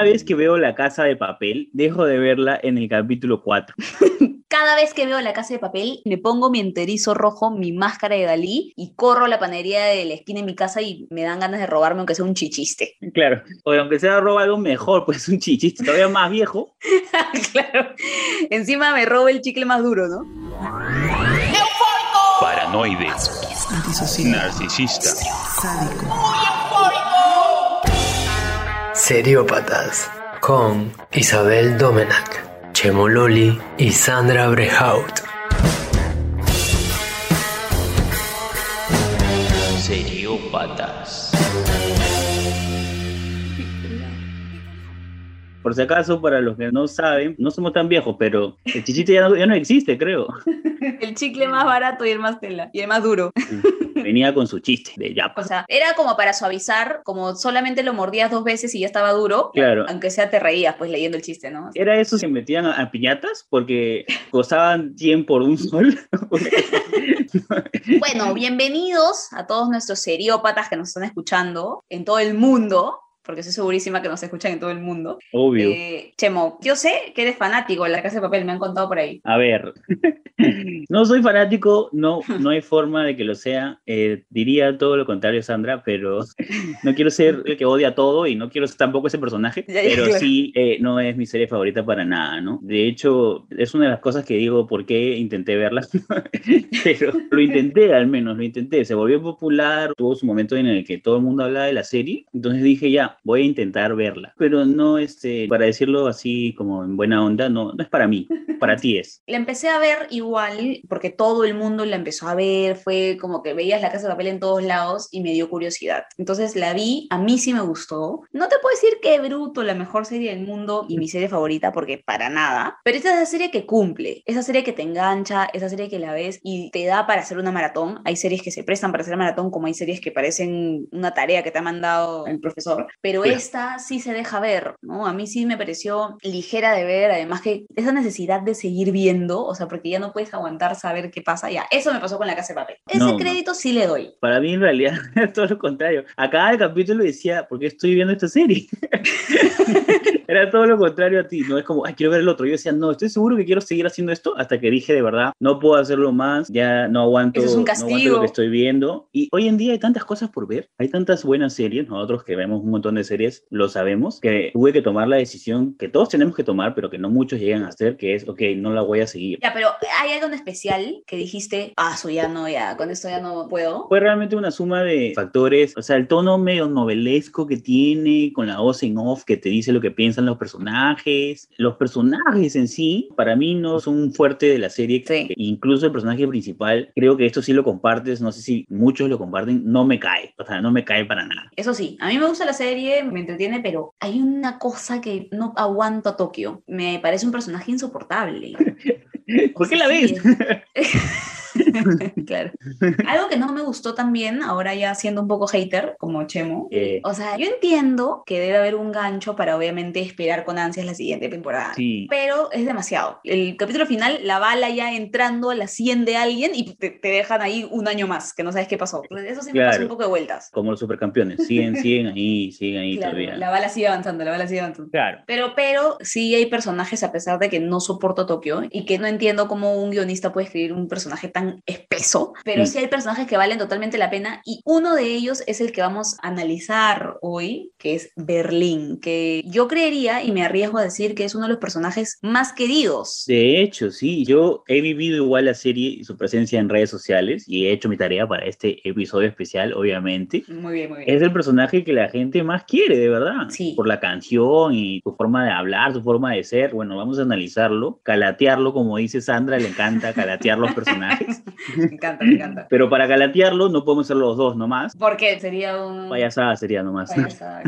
cada vez que veo La Casa de Papel, dejo de verla en el capítulo 4. Cada vez que veo la casa de papel, me pongo mi enterizo rojo, mi máscara de Dalí y corro a la panadería de la esquina de mi casa y me dan ganas de robarme aunque sea un chichiste. Claro, o aunque sea roba algo mejor, pues un chichiste todavía más viejo. claro. Encima me robo el chicle más duro, ¿no? Paranoide. Narcisista. Seriópatas con Isabel Domenac, Chemo Loli y Sandra Brehaut. Seriópatas. Por si acaso, para los que no saben, no somos tan viejos, pero el chichiste ya no, ya no existe, creo. El chicle más barato y el más tela. Y el más duro. Venía con su chiste de ya. O sea, era como para suavizar, como solamente lo mordías dos veces y ya estaba duro. Claro. Aunque sea te reías, pues leyendo el chiste, ¿no? Era eso que metían a, a piñatas porque costaban 100 por un sol. Bueno, bienvenidos a todos nuestros seriópatas que nos están escuchando en todo el mundo, porque estoy segurísima que nos escuchan en todo el mundo. Obvio. Eh, Chemo, yo sé que eres fanático de la casa de papel, me han contado por ahí. A ver, no soy fanático, no, no hay forma de que lo sea. Eh, diría todo lo contrario, Sandra, pero no quiero ser el que odia todo y no quiero ser tampoco ese personaje, pero sí eh, no es mi serie favorita para nada, ¿no? De hecho, es una de las cosas que digo por qué intenté verla, pero lo intenté al menos, lo intenté. Se volvió popular, tuvo su momento en el que todo el mundo hablaba de la serie, entonces dije ya, voy a intentar verla, pero no, este, para decirlo así como en buena onda, no, no es para mí, para ti es. La empecé a ver igual porque todo el mundo la empezó a ver, fue como que veías la casa de papel en todos lados y me dio curiosidad. Entonces la vi, a mí sí me gustó. No te puedo decir que bruto, la mejor serie del mundo y mi serie favorita porque para nada, pero esta es la serie que cumple, esa serie que te engancha, esa serie que la ves y te da para hacer una maratón. Hay series que se prestan para hacer maratón como hay series que parecen una tarea que te ha mandado el profesor, pero esta sí se deja ver, ¿no? A mí sí me pareció ligera de ver, además que esa necesidad de seguir viendo, o sea, porque ya no puedes aguantar saber qué pasa, ya, eso me pasó con la casa de papel. Ese No, no. crédito sí le doy. Para mí, en realidad, es todo lo contrario. A cada capítulo decía, ¿por qué estoy viendo esta serie? Era todo lo contrario a ti. No es como, ay, quiero ver el otro. Yo decía, no, estoy seguro que quiero seguir haciendo esto. Hasta que dije, de verdad, no puedo hacerlo más. Ya no aguanto, Eso es un no aguanto lo que estoy viendo. Y hoy en día hay tantas cosas por ver. Hay tantas buenas series. Nosotros que vemos un montón de series, lo sabemos. Que tuve que tomar la decisión que todos tenemos que tomar, pero que no muchos llegan a hacer, que es, ok, no la voy a seguir. Ya, pero ¿hay algo en especial que dijiste, ah, eso ya no, ya, con esto ya no puedo? Fue realmente una suma de factores, o sea, el tono medio novelesco que tiene, con la voz en off que te dice lo que los personajes. Los personajes en sí, para mí no son un fuerte de la serie. Sí. Incluso el personaje principal, creo que esto sí lo compartes, no sé si muchos lo comparten, no me cae, o sea, no me cae para nada. Eso sí, a mí me gusta la serie, me entretiene, pero hay una cosa que no aguanto a Tokio. Me parece un personaje insoportable. ¿Por qué la Sí, ves? claro. Algo que no me gustó también, ahora ya siendo un poco hater, como Chemo. Eh, O sea, yo entiendo que debe haber un gancho para obviamente esperar con ansias la siguiente temporada. sí. Pero es demasiado. El capítulo final, la bala ya entrando a la 100 de alguien y te, te dejan ahí un año más, que no sabes qué pasó. Eso sí me pasa Claro. un poco de vueltas. Como los supercampeones, siguen, siguen ahí, siguen ahí Claro, todavía. la bala sigue avanzando, la bala sigue avanzando. Claro. Pero, pero sí hay personajes, a pesar de que no soporto Tokio y que no entiendo cómo un guionista puede escribir un personaje tan espeso, pero Mm. sí hay personajes que valen totalmente la pena y uno de ellos es el que vamos a analizar hoy, que es Berlín, que yo creería y me arriesgo a decir que es uno de los personajes más queridos. De hecho, sí, yo he vivido igual la serie y su presencia en redes sociales y he hecho mi tarea para este episodio especial, obviamente. Muy bien, muy bien. Es el personaje que la gente más quiere, de verdad. Sí. Por la canción y su forma de hablar, su forma de ser. Bueno, vamos a analizarlo, calatearlo, como dice Sandra, le encanta calatear los personajes. Me encanta, me encanta. Pero para calatearlo no podemos ser los dos nomás. Porque sería un... Payasada sería nomás. Payasada.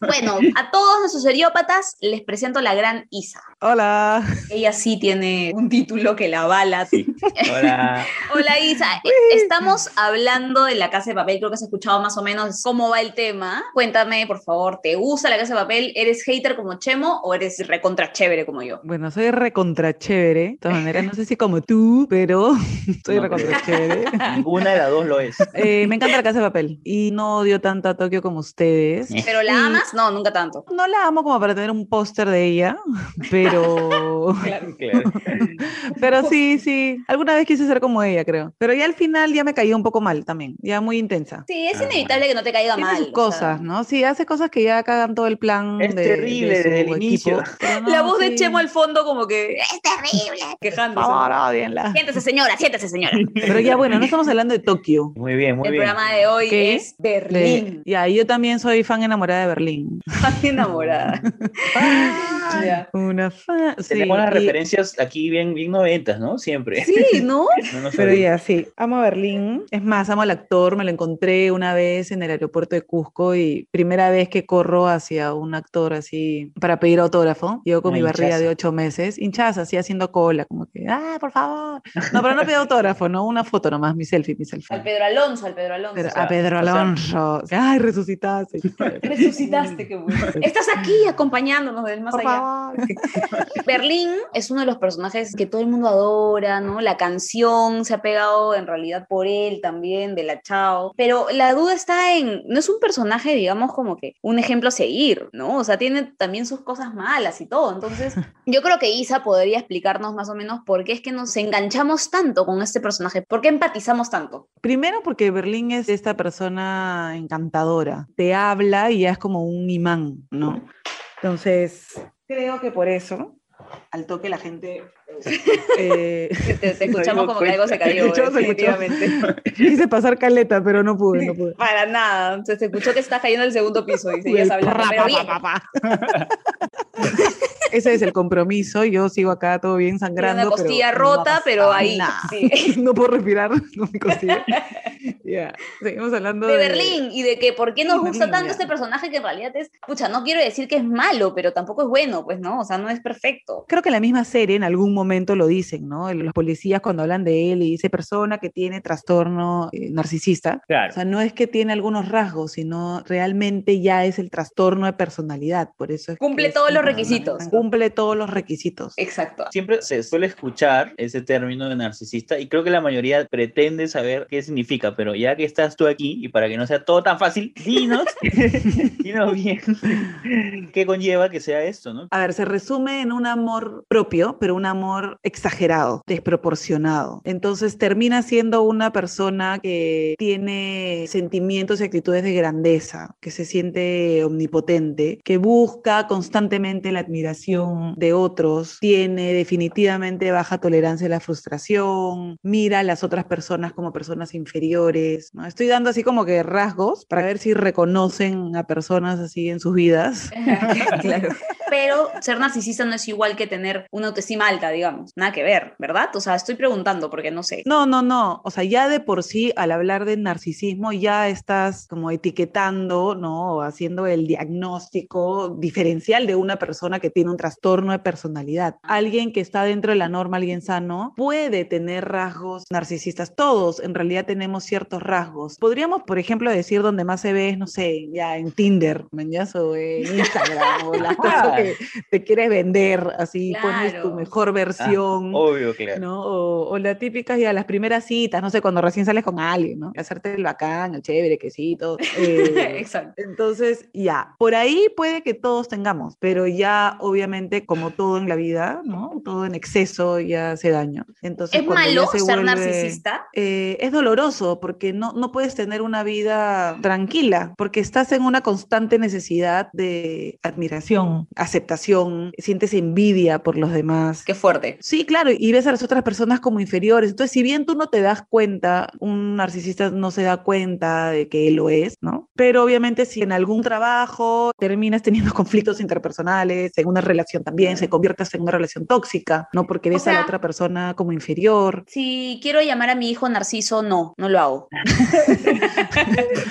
Bueno, a todos nuestros seriópatas les presento la gran Isa. Hola. Ella sí tiene un título que la avala. Sí. Hola. Hola Isa, estamos hablando de la casa de papel, creo que has escuchado más o menos cómo va el tema. Cuéntame, por favor, ¿te gusta la casa de papel? ¿Eres hater como Chemo o eres recontra chévere como yo? Bueno, soy recontra chévere. De todas maneras, no sé si como tú, pero soy No recontra chévere. Ninguna de las dos lo es. Eh, me encanta la casa de papel y no odio tanto a Tokio como ustedes. ¿Pero la Y amas? No, nunca tanto. No la amo como para tener un póster de ella, pero, Claro. pero sí, sí. Alguna vez quise ser como ella, creo. Pero ya al final ya me cayó un poco mal también, ya muy intensa. Sí, es Ah, inevitable que no te caiga mal. sus cosas, sea. ¿no? Sí, hace cosas que ya cagan todo el plan. Es de- terrible de su desde el equipo, inicio. La voz de. Chemo al fondo como que es terrible, Por quejándose. favor. Siéntese señora, siéntese señora. Pero ya bueno, no estamos hablando de Tokio. Muy bien, muy el bien. programa de hoy ¿Qué? es Berlín. ya, y yo también soy fan enamorada de Berlín. Estoy enamorada. Una fan. Sí, Tenemos las y- referencias aquí bien, bien noventas, ¿no? Siempre. Sí, ¿no? Pero ya, sí, amo a Berlín. Es más, amo al actor. Me lo encontré una vez en el aeropuerto de Cusco y primera vez que corro hacia un actor así para pedir autógrafo. Yo con mi barriga de ocho meses, hinchaza, así haciendo cola, como que, ah, por favor. No, pero no pido autógrafo, no, una foto nomás, mi selfie, mi selfie. Al Pedro Alonso, al Pedro Alonso. Pero o sea, a Pedro o sea- Alonso. Ay, resucitaste. Resucitaste, qué bueno. Estás aquí acompañándonos del más Por allá. favor. Berlín es uno de los personajes que todo el mundo adora, ¿no? La canción se ha pegado en realidad por él también, de la Chao. Pero la duda está en, no es un personaje, digamos, como que un ejemplo a seguir, ¿no? O sea, tiene también sus cosas malas y todo. Entonces, yo creo que Isa podría explicarnos más o menos por qué es que nos enganchamos tanto con este personaje, por qué empatizamos tanto. Primero porque Berlín es esta persona encantadora. Te habla y ya es como un imán, ¿no? Entonces, creo que por eso, al toque la gente... eh, Te, te escuchamos como que algo se cayó, Escuchó, definitivamente. quise pasar caleta, pero no pude, no pude. Para nada. Se, se escuchó que está cayendo el segundo piso y seguías hablando. pa, pa, pa. Ese es el compromiso. Yo sigo acá todo bien sangrando. una costilla pero no rota, pero ahí. sí. no puedo respirar con mi costilla. Ya, seguimos hablando De Berlín y de que por qué nos Sí, gusta Berlín, tanto ya. este personaje que en realidad es, pucha, no quiero decir que es malo, pero tampoco es bueno, pues no, o sea, no es perfecto. Creo que en la misma serie en algún momento lo dicen, ¿no? Los policías cuando hablan de él y dice persona que tiene trastorno eh, narcisista. Claro. O sea, no es que tiene algunos rasgos, sino realmente ya es el trastorno de personalidad. Por eso es que Cumple es todos los una- requisitos. Cumple todos los requisitos. Exacto. Siempre se suele escuchar ese término de narcisista y creo que la mayoría pretende saber qué significa, pero ya que estás tú aquí y para que no sea todo tan fácil, dinos, dinos bien qué conlleva que sea esto, ¿no? A ver, se resume en un amor propio, pero un amor exagerado, desproporcionado. Entonces termina siendo una persona que tiene sentimientos y actitudes de grandeza, que se siente omnipotente, que busca constantemente la admiración de otros, tiene definitivamente baja tolerancia a la frustración, mira a las otras personas como personas inferiores. ¿No? Estoy dando así como que rasgos para ver si reconocen a personas así en sus vidas. claro. Pero ser narcisista no es igual que tener una autoestima alta, digamos. Nada que ver, ¿verdad? O sea, estoy preguntando porque no sé. No, no, no. O sea, ya de por sí, al hablar de narcisismo, ya estás como etiquetando, ¿no? O haciendo el diagnóstico diferencial de una persona que tiene un trastorno de personalidad. Alguien que está dentro de la norma, alguien sano, puede tener rasgos narcisistas. Todos en realidad tenemos ciertos rasgos. Podríamos, por ejemplo, decir donde más se ve es, no sé, ya en Tinder, ¿mañas? O en Instagram, o las cosas que te quieres vender, así pones tu Claro. mejor Ah, versión. obvio, claro. ¿no? O, o la típica ya las primeras citas, no sé, cuando recién sales con alguien, ¿no? Hacerte el bacán, el chévere, quesito. eh, Exacto. entonces, ya, por ahí puede que todos tengamos, pero ya obviamente, como todo en la vida, ¿no? Todo en exceso ya hace daño. Entonces, ¿Es malo se ser vuelve- narcisista? eh, es doloroso porque no, no puedes tener una vida tranquila, porque estás en una constante necesidad de admiración, aceptación, sientes envidia por los demás. Qué fuerte. Sí, claro, y ves a las otras personas como inferiores. Entonces, si bien tú no te das cuenta, un narcisista no se da cuenta de que él lo es, ¿no? Pero obviamente si en algún trabajo terminas teniendo conflictos interpersonales, en una relación también, se conviertes en una relación tóxica, ¿no? Porque O ves a la otra persona como inferior. Si quiero llamar a mi hijo Narciso, no, no lo hago.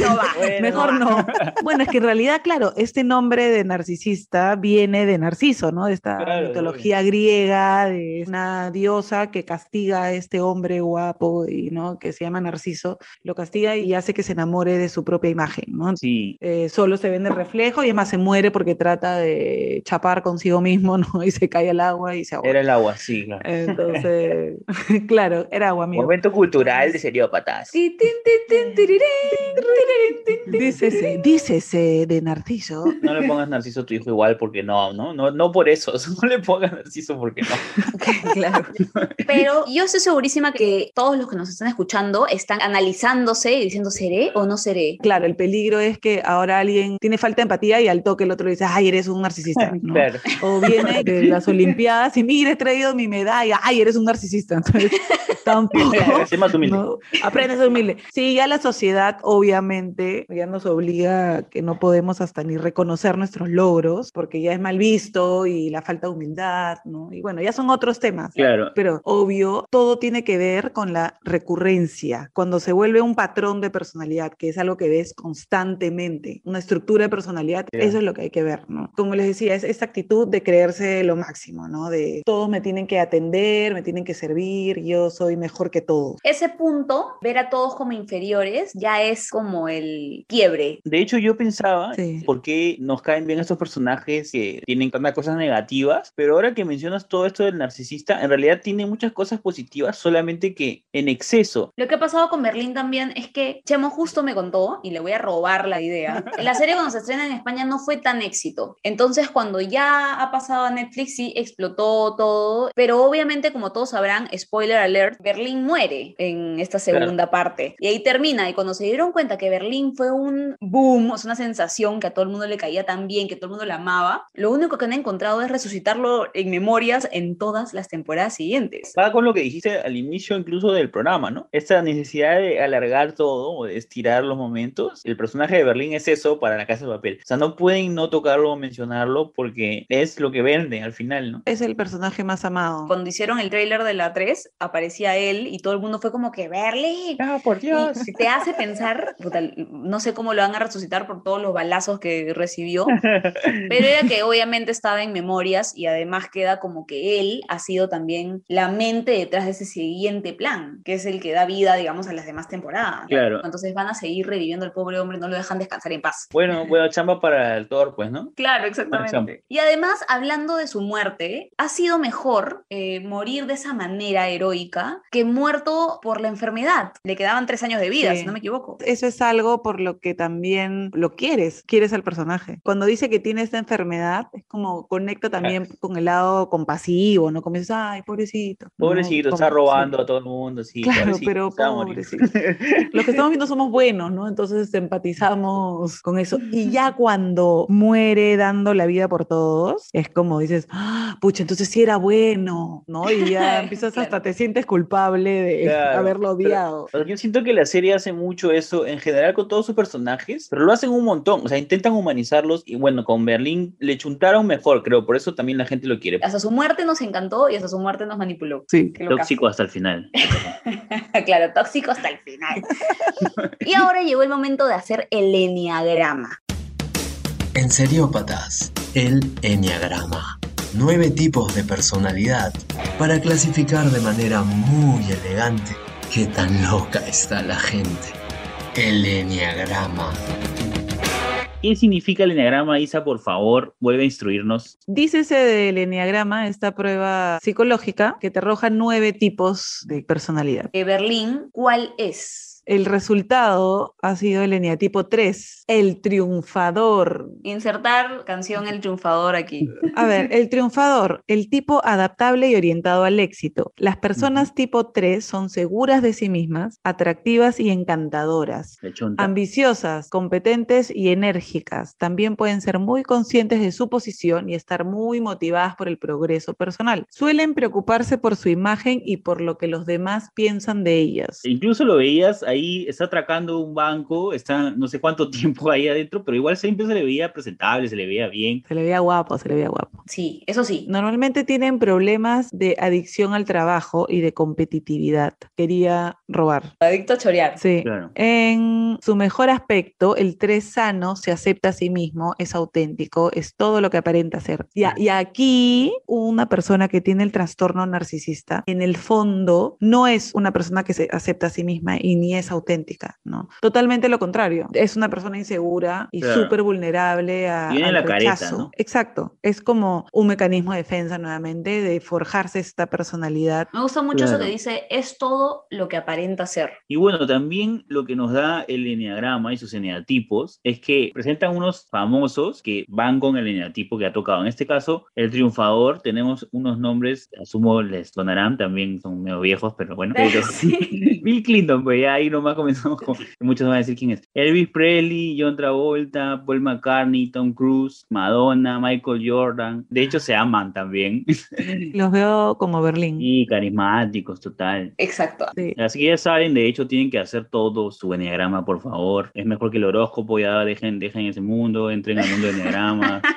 No va. Bueno, Mejor no. Bueno, es que en realidad, claro, este nombre de narcisista viene de Narciso, ¿no? De esta Claro, mitología griega, de una diosa que castiga a este hombre guapo y, ¿no? Que se llama Narciso, lo castiga y hace que se enamore de su propia imagen, ¿no? Sí, Eh, solo se ve en el reflejo y además se muere porque trata de chapar consigo mismo, ¿no? Y se cae al agua y se ahoga. era el agua, sí, claro. Entonces, claro, era agua, amigo. Momento cultural de seriópatas. Dícese, dícese de Narciso. No le pongas Narciso a tu hijo igual porque no, no, no, no por eso. No le pongas Narciso porque no. Claro. Pero yo estoy segurísima que todos los que nos están escuchando están analizándose y diciendo, ¿seré o no seré? Claro, el peligro es que ahora alguien tiene falta de empatía y al toque el otro dice, ay, eres un narcisista. ¿no? Claro. O viene de las Olimpiadas y mira, he traído mi medalla, ay, eres un narcisista. Entonces, tampoco. ¿no? Aprende a ser humilde. Sí, ya la sociedad obviamente ya nos obliga a que no podemos hasta ni reconocer nuestros logros porque ya es mal visto y la falta de humildad, ¿no? Y bueno, ya son otros temas. Claro. Pero obvio, todo tiene que ver con la recurrencia. Cuando se vuelve un patrón de personalidad, que es algo que ves constantemente, una estructura de personalidad, Ya. eso es lo que hay que ver, ¿no? Como les decía, es esta actitud de creerse lo máximo, ¿no? De todos me tienen que atender, me tienen que servir, yo soy mejor que todos. Ese punto, ver a todos como inferiores, ya es como el quiebre. De hecho, yo pensaba Sí. por qué nos caen bien estos personajes que tienen tantas cosas negativas, pero ahora que mencionas todo esto del narcisista, en realidad tiene muchas cosas positivas, solamente que en exceso. Lo que ha pasado con Berlín también es que Chemo justo me contó, y le voy a robar la idea, la serie cuando se estrena en España no fue tan éxito. Entonces cuando ya ha pasado a Netflix sí explotó todo, pero obviamente como todos sabrán, spoiler alert, Berlín muere en esta segunda parte. Y ahí termina, y cuando se dieron cuenta que Berlín fue un boom, o sea, una sensación que a todo el mundo le caía tan bien, que todo el mundo la amaba, lo único que han encontrado es resucitarlo en memorias en todas las temporadas siguientes. Va con lo que dijiste al inicio incluso del programa, ¿no? Esta necesidad de alargar todo o de estirar los momentos. El personaje de Berlín es eso para la casa de papel. O sea, no pueden no tocarlo o mencionarlo porque es lo que vende al final, ¿no? Es el personaje más amado. Cuando hicieron el tráiler de la 3, aparecía él y todo el mundo fue como que Berlín. Ah, por Y te hace pensar, puta, no sé cómo lo van a resucitar por todos los balazos que recibió, pero era que obviamente estaba en memorias y además queda como que él ha sido también la mente detrás de ese siguiente plan, que es el que da vida, digamos, a las demás temporadas. Claro. Entonces van a seguir reviviendo al pobre hombre, no lo dejan descansar en paz. Bueno, bueno, chamba para el Thor, pues, ¿no? Claro, exactamente. Y además, hablando de su muerte, ha sido mejor eh, morir de esa manera heroica que muerto por la enfermedad. Le quedaban tres años de vida, Sí. si no me equivoco. Eso es algo por lo que también lo quieres, quieres al personaje. Cuando dice que tiene esta enfermedad, es como conecta también con el lado compasivo, ¿no? Como dices, ay, pobrecito. ¿no? Pobrecito, está Como- robando sí. a todo el mundo, sí. Claro, pobrecito, pero pobrecito. Los que estamos viendo somos buenos, ¿no? Entonces empatizamos con eso. Y ya cuando muere dando la vida por todos, es como dices, "Ah, pucha, entonces sí era bueno, ¿no? Y ya empiezas Claro. hasta te sientes culpable de Claro, haberlo odiado. Yo siento que la serie hace mucho eso en general con todos sus personajes, pero lo hacen un montón. O sea, intentan humanizarlos y bueno, con Berlín le chuntaron mejor, creo. Por eso también la gente lo quiere. Hasta su muerte nos encantó y hasta su muerte nos manipuló. Sí. Tóxico hasta el final. claro, tóxico hasta el final. y ahora llegó el momento de hacer el enneagrama. En Seriópatas, el Enneagrama. Nueve tipos de personalidad para clasificar de manera muy elegante qué tan loca está la gente. El Enneagrama. ¿Qué significa el enneagrama, Isa? Por favor, vuelve a instruirnos. Dícese del enneagrama, esta prueba psicológica que te arroja nueve tipos de personalidad. Eh, Berlín, ¿cuál es? El resultado ha sido el eneatipo 3, el triunfador. Insertar canción El Triunfador aquí. A ver, el triunfador, el tipo adaptable y orientado al éxito. Las personas tipo 3 son seguras de sí mismas, atractivas y encantadoras. Ambiciosas, competentes y enérgicas. También pueden ser muy conscientes de su posición y estar muy motivadas por el progreso personal. Suelen preocuparse por su imagen y por lo que los demás piensan de ellas. Incluso lo veías ahí ahí, está atracando un banco, está no sé cuánto tiempo ahí adentro, pero igual siempre se le veía presentable, se le veía bien. Se le veía guapo, se le veía guapo. Sí, eso sí. Normalmente tienen problemas de adicción al trabajo y de competitividad. Quería robar. Adicto a chorear. Sí. Claro. En su mejor aspecto, el tres sano se acepta a sí mismo, es auténtico, es todo lo que aparenta ser. Y, a- y aquí, una persona que tiene el trastorno narcisista, en el fondo, no es una persona que se acepta a sí misma y ni es auténtica, ¿no? Totalmente lo contrario. Es una persona insegura y Claro. súper vulnerable a, Tiene al la careta, rechazo. ¿no? Exacto. Es como un mecanismo de defensa nuevamente, de forjarse esta personalidad. Me gusta mucho eso Claro. que dice, es todo lo que aparenta ser. Y bueno, también lo que nos da el eneagrama y sus eneatipos es que presentan unos famosos que van con el eneatipo que ha tocado. En este caso, el triunfador, tenemos unos nombres, asumo les sonarán, también son medio viejos, pero bueno. Pero, Sí. Bill Clinton, pues ya ahí nomás comenzamos con, muchos van a decir quién es. Elvis Presley, John Travolta, Paul McCartney, Tom Cruise, Madonna, Michael Jordan. De hecho, se aman también. Los veo como Berlín. y carismáticos, total. Exacto. Sí. Así que ya saben, de hecho tienen que hacer todo su enneagrama, por favor. Es mejor que el horóscopo, ya dejen, dejen ese mundo, entren al mundo del enneagrama.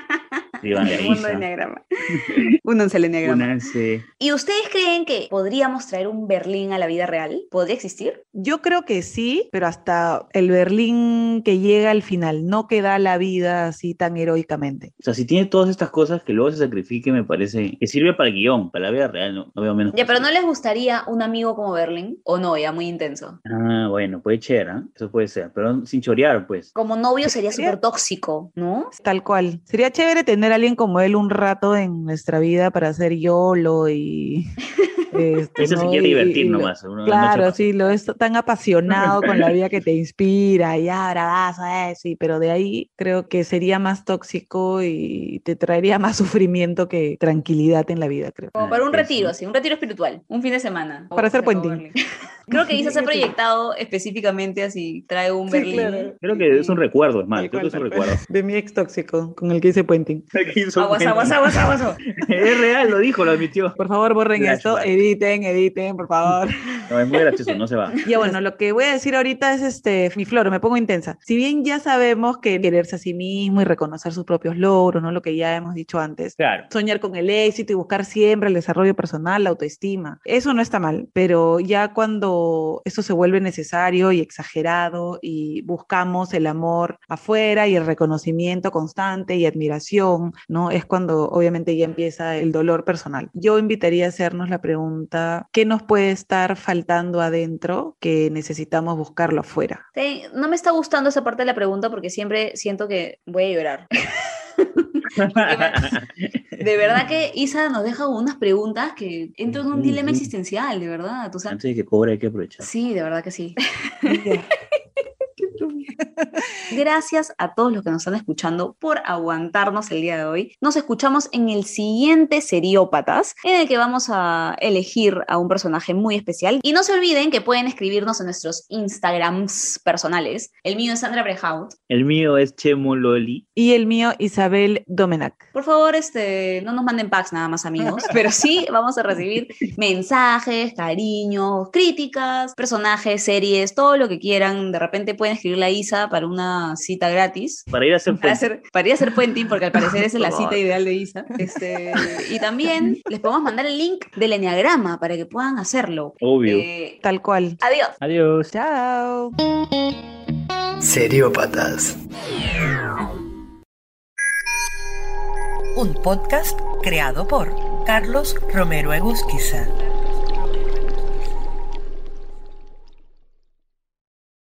El mundo del enneagrama. Únanse al enneagrama. Únanse. ¿Y ustedes creen que podríamos traer un Berlín a la vida real? ¿Podría existir? Yo creo que sí, pero hasta el Berlín que llega al final, no que da la vida así tan heroicamente. O sea, si tiene todas estas cosas que luego se sacrifique, me parece que sirve para el guion, para la vida real, no, no veo menos. Ya, pero ¿no les gustaría un amigo como Berlín? ¿O no? Ya muy intenso. Ah, bueno, puede ser, ¿ah? Eso puede ser, pero sin chorear, pues. Como novio sería Sería- súper tóxico, ¿no? Tal cual. Sería chévere tener a alguien como él un rato en nuestra vida para hacer YOLO y... este, Ese se ¿no? quiere Y- divertir y nomás. una Claro, sí, lo es tan apasionado con la vida que te inspira y ahora vas a eso, y- pero de ahí creo que sería más tóxico y te traería más sufrimiento que tranquilidad en la vida, creo. Como para un sí, retiro, sí. así, un retiro espiritual, un fin de semana. Para hacer Se puenting. Creo que Isa se ha proyectado específicamente así, trae un Sí, Berlín. claro. Creo que es un recuerdo, es más, creo que es un recuerdo. De mi ex tóxico, con el que hice puenting. Aguas, aguas, aguas, aguas. Es real, lo dijo, lo admitió. Por favor, borren esto, Flashback. Editen, editen, por favor. No, es muy gracioso, no se va. Ya bueno, lo que voy a decir ahorita es este, mi flor, me pongo intensa. Si bien ya sabemos que quererse a sí mismo y reconocer sus propios logros, ¿no? Lo que ya hemos dicho antes. Claro. Soñar con el éxito y buscar siempre el desarrollo personal, la autoestima. Eso no está mal, pero ya cuando eso se vuelve necesario y exagerado y buscamos el amor afuera y el reconocimiento constante y admiración, ¿no? Es cuando obviamente ya empieza el dolor personal. Yo invitaría a hacernos la pregunta, ¿qué nos puede estar faltando adentro que necesitamos buscarlo afuera? Sí, no me está gustando esa parte de la pregunta porque siempre siento que voy a llorar. De verdad que Isa nos deja unas preguntas que entro en un Sí, dilema sí. existencial, de verdad. ¿tú sabes? Antes de que cobre hay que aprovechar. Sí, de verdad que sí. Gracias a todos los que nos están escuchando por aguantarnos el día de hoy. Nos escuchamos en el siguiente Seriópatas, en el que vamos a elegir a un personaje muy especial. Y no se olviden que pueden escribirnos en nuestros Instagrams personales. El mío es Sandra Brehaut. El mío es Chemo Loli. Y el mío, Isabel Domenac. Por favor, este, no nos manden packs nada más, amigos, pero sí vamos a recibir mensajes, cariños, críticas, personajes, series, todo lo que quieran. De repente pueden escribirle a Isa para una cita gratis. Para ir a hacer Para, hacer, para ir a hacer puenting, porque al parecer esa es la cita ideal de Isa. Este, y también les podemos mandar el link del enneagrama para que puedan hacerlo. Obvio. Eh, Tal cual. adiós. Adiós. Chao. Seriópatas. Un podcast creado por Carlos Romero Egusquiza.